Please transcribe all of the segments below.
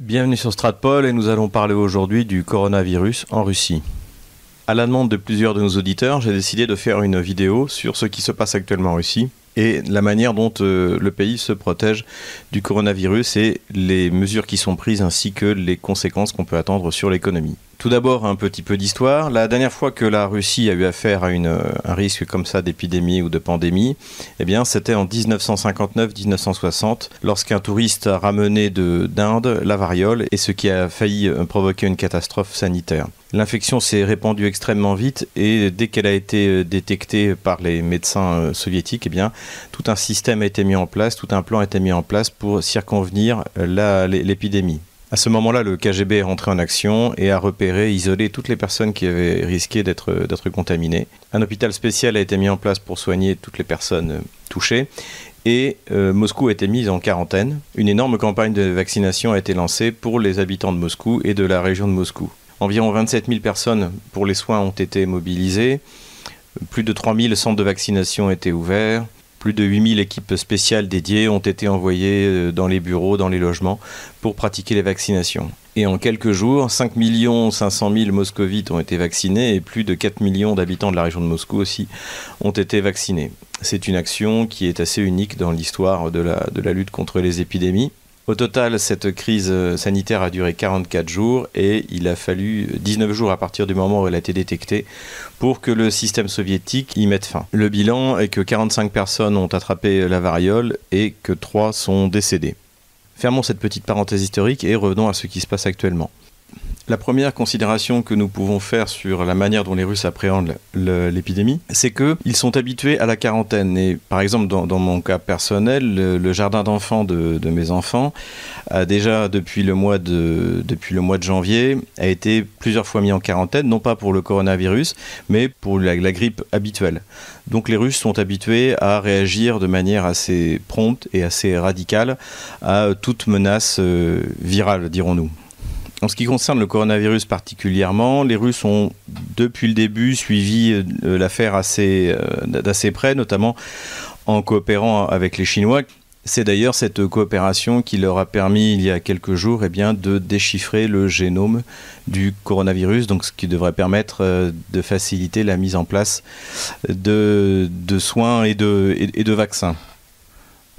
Bienvenue sur Stratpol et nous allons parler aujourd'hui du coronavirus en Russie. À la demande de plusieurs de nos auditeurs, j'ai décidé de faire une vidéo sur ce qui se passe actuellement en Russie et la manière dont euh, le pays se protège du coronavirus et les mesures qui sont prises ainsi que les conséquences qu'on peut attendre sur l'économie. Tout d'abord, un petit peu d'histoire. La dernière fois que la Russie a eu affaire à un risque comme ça d'épidémie ou de pandémie, eh bien, c'était en 1959-1960, lorsqu'un touriste a ramené d'Inde la variole et ce qui a failli euh, provoquer une catastrophe sanitaire. L'infection s'est répandue extrêmement vite et dès qu'elle a été euh, détectée par les médecins euh, soviétiques, eh bien, tout un système a été mis en place, tout un plan a été mis en place pour circonvenir l'épidémie. À ce moment-là, le KGB est rentré en action et a repéré, isolé toutes les personnes qui avaient risqué d'être contaminées. Un hôpital spécial a été mis en place pour soigner toutes les personnes euh, touchées et euh, Moscou a été mise en quarantaine. Une énorme campagne de vaccination a été lancée pour les habitants de Moscou et de la région de Moscou. Environ 27 000 personnes pour les soins ont été mobilisées. Plus de 3 000 centres de vaccination ont été ouverts. Plus de 8000 équipes spéciales dédiées ont été envoyées euh, dans les bureaux, dans les logements, pour pratiquer les vaccinations. Et en quelques jours, 5 500 000 moscovites ont été vaccinés et plus de 4 millions d'habitants de la région de Moscou aussi ont été vaccinés. C'est une action qui est assez unique dans l'histoire de la, de la lutte contre les épidémies. Au total, cette crise euh, sanitaire a duré 44 jours et il a fallu 19 jours à partir du moment où elle a été détectée pour que le système soviétique y mette fin. Le bilan est que 45 personnes ont attrapé la variole et que 3 sont décédées. Fermons cette petite parenthèse historique et revenons à ce qui se passe actuellement. La première considération que nous pouvons faire sur la manière dont les Russes appréhendent l'épidémie, c'est qu'ils sont habitués à la quarantaine. Et par exemple, dans, mon cas personnel, le, jardin d'enfants de, mes enfants a déjà, depuis le, mois de, janvier, a été plusieurs fois mis en quarantaine, non pas pour le coronavirus, mais pour la, grippe habituelle. Donc les Russes sont habitués à réagir de manière assez prompte et assez radicale à toute menace euh, virale, dirons-nous. En ce qui concerne le coronavirus particulièrement, les Russes ont depuis le début suivi euh, l'affaire euh, d'assez près, notamment en coopérant avec les Chinois. C'est d'ailleurs cette coopération qui leur a permis il y a quelques jours eh de déchiffrer le génome du coronavirus, donc ce qui devrait permettre euh, de faciliter la mise en place de, soins et de vaccins.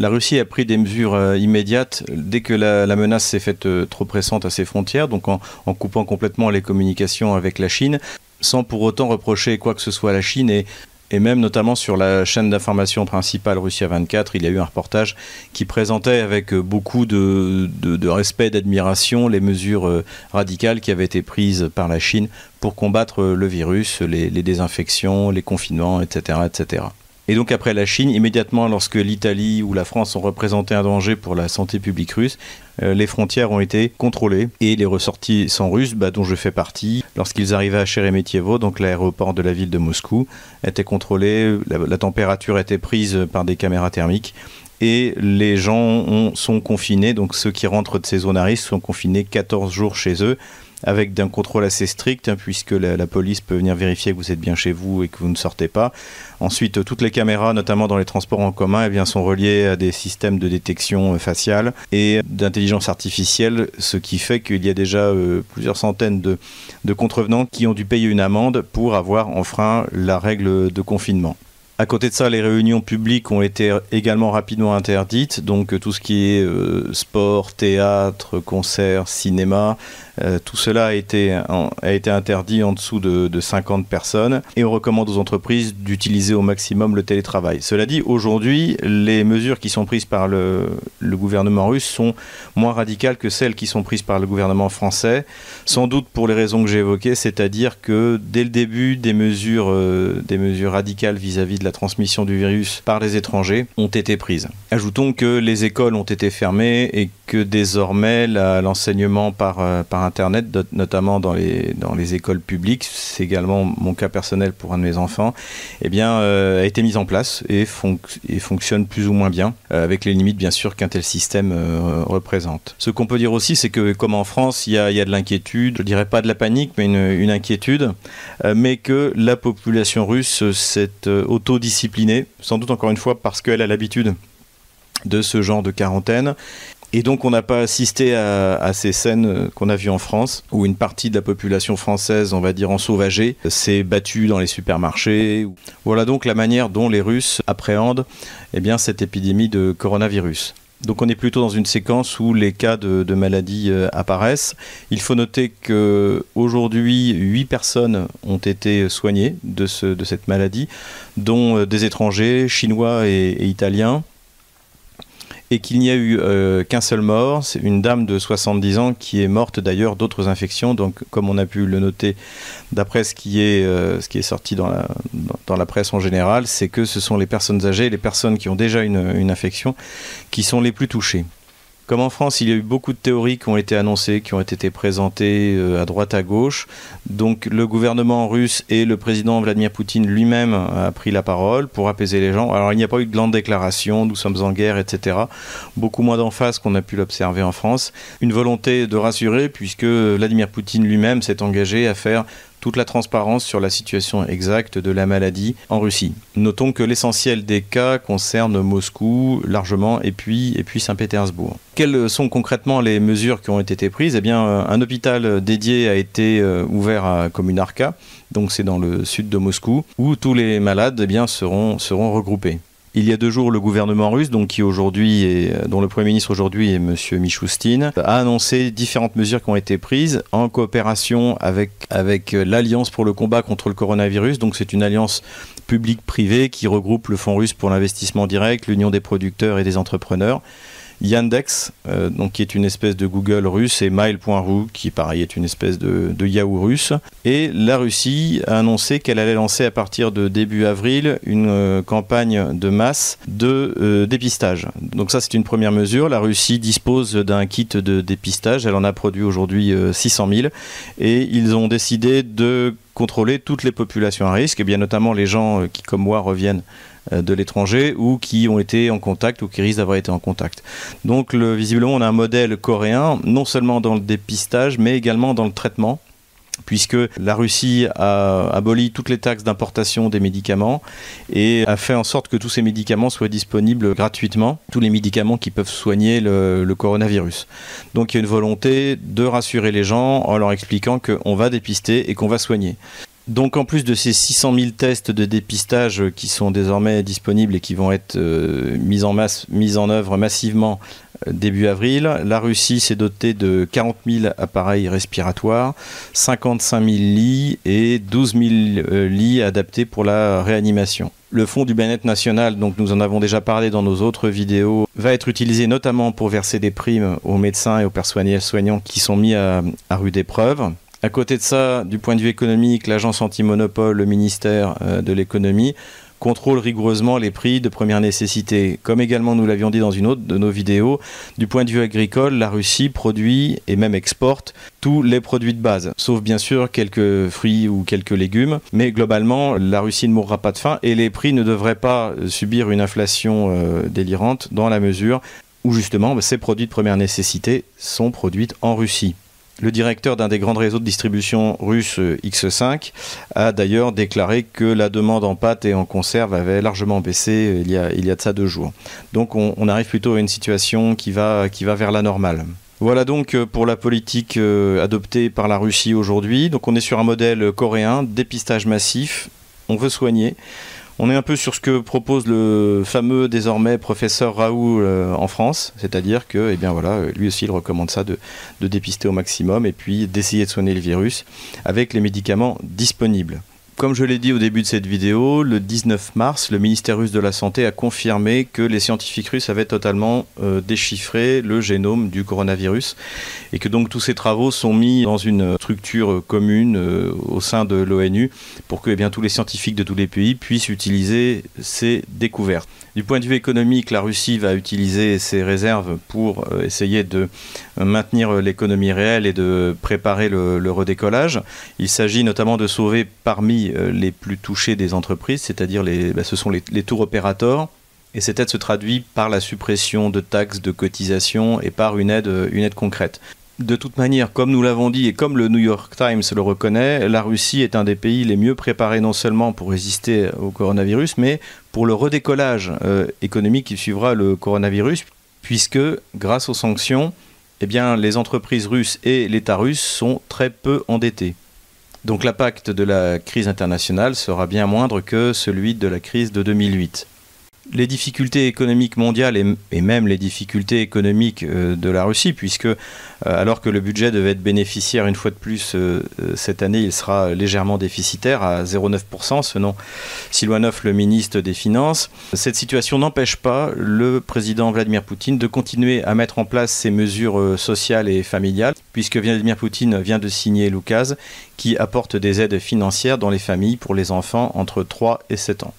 La Russie a pris des mesures euh, immédiates dès que la, menace s'est faite euh, trop pressante à ses frontières, donc en, coupant complètement les communications avec la Chine, sans pour autant reprocher quoi que ce soit à la Chine et, même notamment sur la chaîne d'information principale Russia 24, il y a eu un reportage qui présentait avec euh, beaucoup de, respect, d'admiration les mesures radicales qui avaient été prises par la Chine pour combattre le virus, les, les désinfections, les confinements, etc., etc. Et donc après la Chine, immédiatement lorsque l'Italie ou la France ont représenté un danger pour la santé publique russe, euh, les frontières ont été contrôlées et les ressortissants russes, bah, dont je fais partie, lorsqu'ils arrivaient à Sheremetyevo, donc l'aéroport de la ville de Moscou, étaient contrôlés, la, température était prise par des caméras thermiques et les gens sont confinés, donc ceux qui rentrent de ces zones à risque sont confinés 14 jours chez eux avec un contrôle assez strict, hein, puisque la, police peut venir vérifier que vous êtes bien chez vous et que vous ne sortez pas. Ensuite, toutes les caméras, notamment dans les transports en commun, eh bien, sont reliées à des systèmes de détection euh, faciale et d'intelligence artificielle, ce qui fait qu'il y a déjà euh, plusieurs centaines de, de contrevenants qui ont dû payer une amende pour avoir enfreint la règle de confinement. À côté de ça, les réunions publiques ont été également rapidement interdites. Donc tout ce qui est euh, sport, théâtre, concert, cinéma, euh, tout cela a été, a été interdit en dessous de, 50 personnes. Et on recommande aux entreprises d'utiliser au maximum le télétravail. Cela dit, aujourd'hui, les mesures qui sont prises par le, gouvernement russe sont moins radicales que celles qui sont prises par le gouvernement français. Sans doute pour les raisons que j'ai évoquées, c'est-à-dire que dès le début, des mesures, euh, des mesures radicales vis-à-vis de la transmission du virus par les étrangers ont été prises. Ajoutons que les écoles ont été fermées et que désormais l'enseignement par, euh, par Internet, notamment dans les, écoles publiques, c'est également mon cas personnel pour un de mes enfants, eh bien, euh, a été mis en place et, fonctionne plus ou moins bien, euh, avec les limites bien sûr qu'un tel système représente. Ce qu'on peut dire aussi, c'est que comme en France, il y a, y a, de l'inquiétude, je dirais pas de la panique, mais une, une inquiétude, mais que la population russe s'est autodisciplinée, sans doute encore une fois parce qu'elle a l'habitude de ce genre de quarantaine Et donc on n'a pas assisté à, ces scènes qu'on a vues en France, où une partie de la population française, on va dire en sauvagé, s'est battue dans les supermarchés. Voilà donc la manière dont les Russes appréhendent eh bien, cette épidémie de coronavirus. Donc on est plutôt dans une séquence où les cas de, maladies euh, apparaissent. Il faut noter qu'aujourd'hui, 8 personnes ont été soignées de, de cette maladie, dont euh, des étrangers, chinois et italiens et qu'il n'y a eu euh, qu'un seul mort. C'est une dame de 70 ans qui est morte d'ailleurs d'autres infections. Donc, comme on a pu le noter d'après ce, qui est, euh, sorti dans, la presse en général, c'est que ce sont les personnes âgées, les personnes qui ont déjà une infection, qui sont les plus touchées. Comme en France, il y a eu beaucoup de théories qui ont été annoncées, qui ont été présentées euh, à droite à gauche. Donc le gouvernement russe et le président Vladimir Poutine lui-même a pris la parole pour apaiser les gens. Alors il n'y a pas eu de grande déclaration, nous sommes en guerre, etc. Beaucoup moins d'emphase qu'on a pu l'observer en France. Une volonté de rassurer puisque Vladimir Poutine lui-même s'est engagé à faire toute la transparence sur la situation exacte de la maladie en Russie. Notons que l'essentiel des cas concerne Moscou largement et puis, et puis Saint-Pétersbourg. Quelles sont concrètement les mesures qui ont été prises? Eh bien, euh, un hôpital dédié a été euh, ouvert à Communarka, donc c'est dans le sud de Moscou, où tous les malades eh seront regroupés. Il y a deux jours, le gouvernement russe, dont le premier ministre aujourd'hui est M. Michoustine, a annoncé différentes mesures qui ont été prises en coopération avec, avec l'Alliance pour le combat contre le coronavirus. Donc c'est une alliance publique-privée qui regroupe le Fonds russe pour l'investissement direct, l'Union des producteurs et des entrepreneurs. Yandex, euh, donc, qui est une espèce de Google russe, et Mail.ru, qui pareil est une espèce de, Yahoo russe. Et la Russie a annoncé qu'elle allait lancer à partir de début avril une euh, campagne de masse de euh, dépistage. Donc ça c'est une première mesure. La Russie dispose d'un kit de dépistage, elle en a produit aujourd'hui 600 000, et ils ont décidé de contrôler toutes les populations à risque, et bien notamment les gens qui comme moi reviennent de l'étranger ou qui ont été en contact ou qui risquent d'avoir été en contact. Donc visiblement on a un modèle coréen non seulement dans le dépistage mais également dans le traitement puisque la Russie a aboli toutes les taxes d'importation des médicaments et a fait en sorte que tous ces médicaments soient disponibles gratuitement, tous les médicaments qui peuvent soigner le, le coronavirus. Donc il y a une volonté de rassurer les gens en leur expliquant qu'on va dépister et qu'on va soigner. Donc en plus de ces 600 000 tests de dépistage qui sont désormais disponibles et qui vont être euh, mis, en œuvre massivement euh, début avril, la Russie s'est dotée de 40 000 appareils respiratoires, 55 000 lits et 12 000 euh, lits adaptés pour la réanimation. Le fonds du bien-être national, donc nous en avons déjà parlé dans nos autres vidéos, va être utilisé notamment pour verser des primes aux médecins et aux personnels soignants qui sont mis à rude épreuve. À côté de ça, du point de vue économique, l'agence anti-monopole, le ministère euh, de l'économie, contrôle rigoureusement les prix de première nécessité. Comme également nous l'avions dit dans une autre de nos vidéos, du point de vue agricole, la Russie produit et même exporte tous les produits de base, sauf bien sûr quelques fruits ou quelques légumes. Mais globalement, la Russie ne mourra pas de faim et les prix ne devraient pas subir une inflation euh, délirante dans la mesure où justement ces produits de première nécessité sont produits en Russie. Le directeur d'un des grands réseaux de distribution russe euh, X5 a d'ailleurs déclaré que la demande en pâte et en conserve avait largement baissé euh, il y a, il y a de ça deux jours. Donc on, arrive plutôt à une situation qui va, qui va vers la normale. Voilà donc euh, pour la politique adoptée par la Russie aujourd'hui. Donc on est sur un modèle coréen, dépistage massif, on veut soigner. On est un peu sur ce que propose le fameux désormais professeur Raoult euh, en France, c'est-à-dire que, eh bien voilà, lui aussi il recommande ça de dépister au maximum et puis d'essayer de soigner le virus avec les médicaments disponibles. Comme je l'ai dit au début de cette vidéo, le 19 mars, le ministère russe de la Santé a confirmé que les scientifiques russes avaient totalement euh, déchiffré le génome du coronavirus et que donc tous ces travaux sont mis dans une structure commune euh, au sein de l'ONU pour que eh bien, tous les scientifiques de tous les pays puissent utiliser ces découvertes. Du point de vue économique, la Russie va utiliser ses réserves pour euh, essayer de maintenir l'économie réelle et de préparer le, redécollage. Il s'agit notamment de sauver parmi euh, les plus touchés des entreprises, c'est-à-dire les, bah, ce sont les, tours opérateurs. Et cette aide se traduit par la suppression de taxes, de cotisations et par une aide concrète de toute manière, comme nous l'avons dit et comme le New York Times le reconnaît, la Russie est un des pays les mieux préparés non seulement pour résister au coronavirus, mais pour le redécollage euh, économique qui suivra le coronavirus, puisque grâce aux sanctions, eh bien, les entreprises russes et l'État russe sont très peu endettés. Donc l'impact de la crise internationale sera bien moindre que celui de la crise de 2008 les difficultés économiques mondiales et, même les difficultés économiques euh, de la Russie, puisque euh, alors que le budget devait être bénéficiaire une fois de plus euh, cette année, il sera légèrement déficitaire à 0,9% selon Silwanov, le ministre des Finances. Cette situation n'empêche pas le président Vladimir Poutine de continuer à mettre en place ses mesures sociales et familiales, puisque Vladimir Poutine vient de signer l'oukaz qui apporte des aides financières dans les familles pour les enfants entre 3 et 7 ans.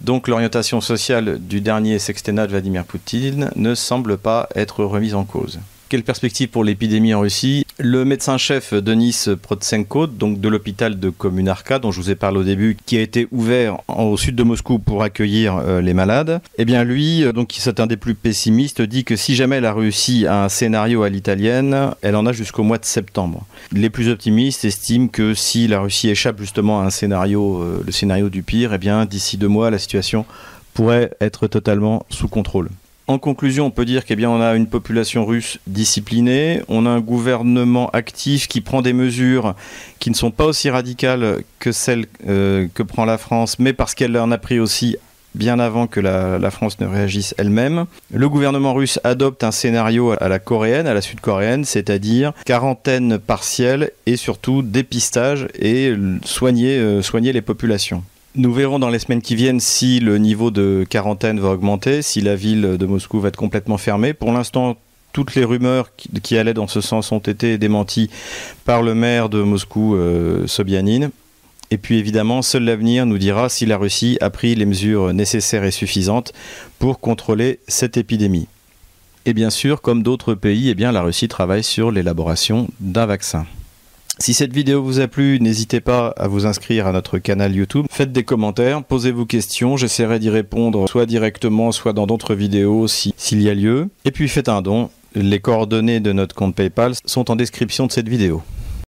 Donc l'orientation sociale du dernier sextennat de Vladimir Poutine ne semble pas être remise en cause. Quelle perspective pour l'épidémie en Russie? Le médecin-chef Denis Protsenko, donc de l'hôpital de Communarka, dont je vous ai parlé au début, qui a été ouvert au sud de Moscou pour accueillir euh, les malades, eh bien lui, euh, donc qui est un des plus pessimistes, dit que si jamais la Russie a un scénario à l'italienne, elle en a jusqu'au mois de septembre. Les plus optimistes estiment que si la Russie échappe justement à un scénario, euh, le scénario du pire, eh bien d'ici deux mois, la situation pourrait être totalement sous contrôle. En conclusion, on peut dire qu'on a une population russe disciplinée, on a un gouvernement actif qui prend des mesures qui ne sont pas aussi radicales que celles euh, que prend la France, mais parce qu'elle en a pris aussi bien avant que la, France ne réagisse elle-même. Le gouvernement russe adopte un scénario à la coréenne, à la sud-coréenne, c'est-à-dire quarantaine partielle et surtout dépistage et soigner, euh, soigner les populations. Nous verrons dans les semaines qui viennent si le niveau de quarantaine va augmenter, si la ville de Moscou va être complètement fermée. Pour l'instant, toutes les rumeurs qui, allaient dans ce sens ont été démenties par le maire de Moscou, euh, Sobyanin. Et puis évidemment, seul l'avenir nous dira si la Russie a pris les mesures nécessaires et suffisantes pour contrôler cette épidémie. Et bien sûr, comme d'autres pays, eh la Russie travaille sur l'élaboration d'un vaccin. Si cette vidéo vous a plu, n'hésitez pas à vous inscrire à notre canal YouTube. Faites des commentaires, posez vos questions, j'essaierai d'y répondre soit directement, soit dans d'autres vidéos s'il y a lieu. Et puis faites un don. Les coordonnées de notre compte PayPal sont en description de cette vidéo.